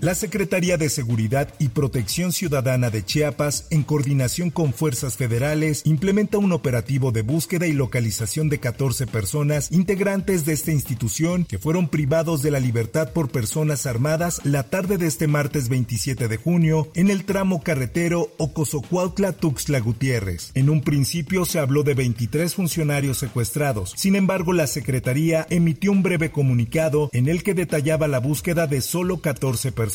La Secretaría de Seguridad y Protección Ciudadana de Chiapas, en coordinación con fuerzas federales, implementa un operativo de búsqueda y localización de 14 personas integrantes de esta institución que fueron privados de la libertad por personas armadas la tarde de este martes 27 de junio en el tramo carretero Ocosocuautla-Tuxtla Gutiérrez. En un principio se habló de 23 funcionarios secuestrados. Sin embargo, la Secretaría emitió un breve comunicado en el que detallaba la búsqueda de solo 14 personas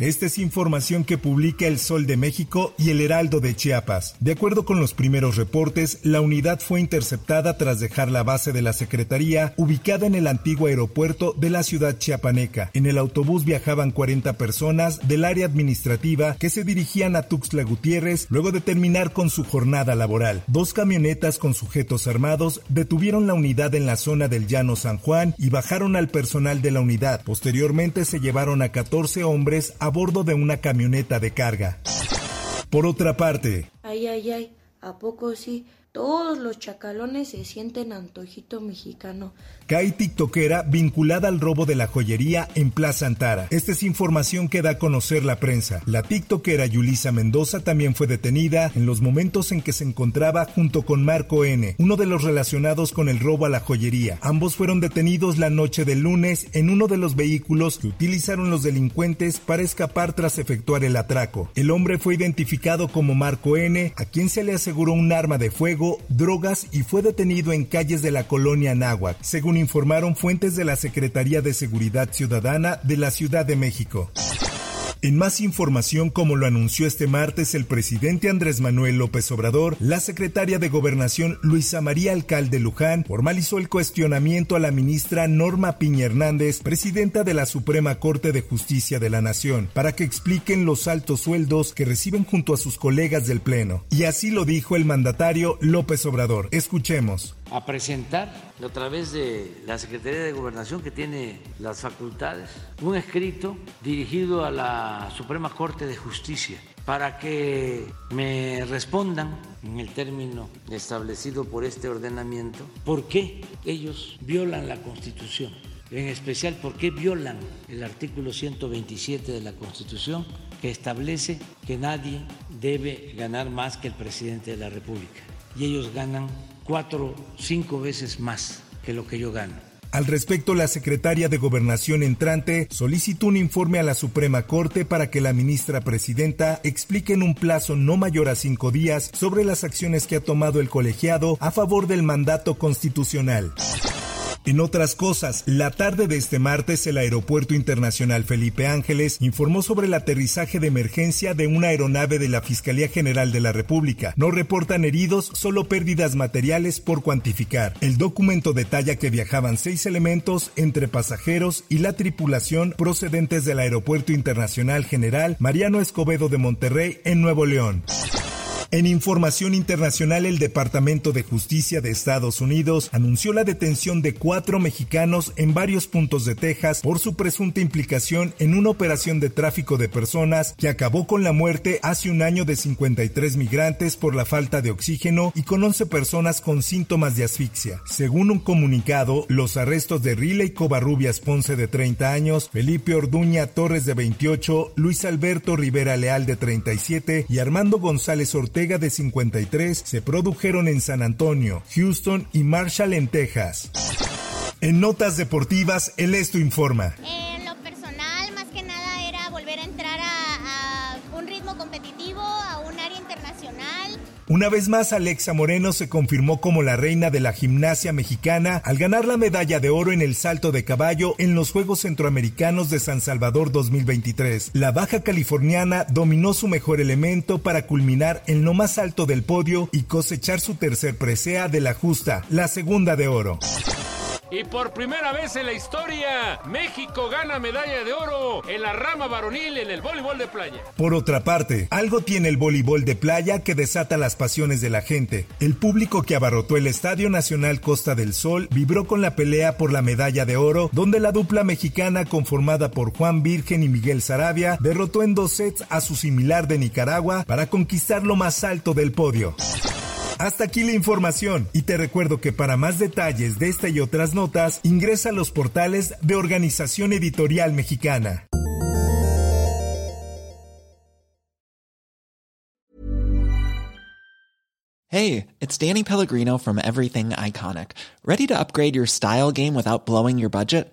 esta es información que publica El Sol de México y El Heraldo de Chiapas. De acuerdo con los primeros reportes, la unidad fue interceptada tras dejar la base de la Secretaría ubicada en el antiguo aeropuerto de la ciudad chiapaneca. En el autobús viajaban 40 personas del área administrativa que se dirigían a Tuxtla Gutiérrez luego de terminar con su jornada laboral. Dos camionetas con sujetos armados detuvieron la unidad en la zona del Llano San Juan y bajaron al personal de la unidad. Posteriormente se llevaron a 14 hombres hombres a bordo de una camioneta de carga. Por otra parte, ay, ay, ay, ¿a poco sí? Todos los chacalones se sienten antojito mexicano. Cae tiktokera vinculada al robo de la joyería en Plaza Antara. Esta es información que da a conocer la prensa. La tiktokera Yulisa Mendoza también fue detenida en los momentos en que se encontraba junto con Marco N., uno de los relacionados con el robo a la joyería. Ambos fueron detenidos la noche del lunes en uno de los vehículos que utilizaron los delincuentes para escapar tras efectuar el atraco. El hombre fue identificado como Marco N., a quien se le aseguró un arma de fuego drogas y fue detenido en calles de la colonia Náhuac, según informaron fuentes de la Secretaría de Seguridad Ciudadana de la Ciudad de México. En más información, como lo anunció este martes el presidente Andrés Manuel López Obrador, la secretaria de Gobernación Luisa María Alcalde Luján formalizó el cuestionamiento a la ministra Norma Piña Hernández, presidenta de la Suprema Corte de Justicia de la Nación, para que expliquen los altos sueldos que reciben junto a sus colegas del Pleno. Y así lo dijo el mandatario López Obrador. Escuchemos a presentar. A través de la Secretaría de Gobernación que tiene las facultades un escrito dirigido a la Suprema Corte de Justicia para que me respondan en el término establecido por este ordenamiento por qué ellos violan la Constitución, en especial por qué violan el artículo 127 de la Constitución que establece que nadie debe ganar más que el presidente de la República y ellos ganan cuatro, cinco veces más que lo que yo gano. Al respecto, la secretaria de Gobernación entrante solicitó un informe a la Suprema Corte para que la ministra presidenta explique en un plazo no mayor a cinco días sobre las acciones que ha tomado el colegiado a favor del mandato constitucional. En otras cosas, la tarde de este martes el Aeropuerto Internacional Felipe Ángeles informó sobre el aterrizaje de emergencia de una aeronave de la Fiscalía General de la República. No reportan heridos, solo pérdidas materiales por cuantificar. El documento detalla que viajaban seis elementos entre pasajeros y la tripulación procedentes del Aeropuerto Internacional General Mariano Escobedo de Monterrey en Nuevo León. En información internacional, el Departamento de Justicia de Estados Unidos anunció la detención de cuatro mexicanos en varios puntos de Texas por su presunta implicación en una operación de tráfico de personas que acabó con la muerte hace un año de 53 migrantes por la falta de oxígeno y con 11 personas con síntomas de asfixia. Según un comunicado, los arrestos de Riley Covarrubias Ponce de 30 años, Felipe Orduña Torres de 28, Luis Alberto Rivera Leal de 37 y Armando González De 53 se produjeron en San Antonio, Houston y Marshall en Texas. En notas deportivas, el Esto informa. En Una vez más, Alexa Moreno se confirmó como la reina de la gimnasia mexicana al ganar la medalla de oro en el salto de caballo en los Juegos Centroamericanos de San Salvador 2023. La baja californiana dominó su mejor elemento para culminar en lo más alto del podio y cosechar su tercer presea de la justa, la segunda de oro. Y por primera vez en la historia, México gana medalla de oro en la rama varonil en el voleibol de playa. Por otra parte, algo tiene el voleibol de playa que desata las pasiones de la gente. El público que abarrotó el Estadio Nacional Costa del Sol vibró con la pelea por la medalla de oro, donde la dupla mexicana conformada por Juan Virgen y Miguel Sarabia derrotó en dos sets a su similar de Nicaragua para conquistar lo más alto del podio. Hasta aquí la información y te recuerdo que para más detalles de esta y otras notas ingresa a los portales de Organización Editorial Mexicana. Hey, it's Danny Pellegrino from Everything Iconic. Ready to upgrade your style game without blowing your budget?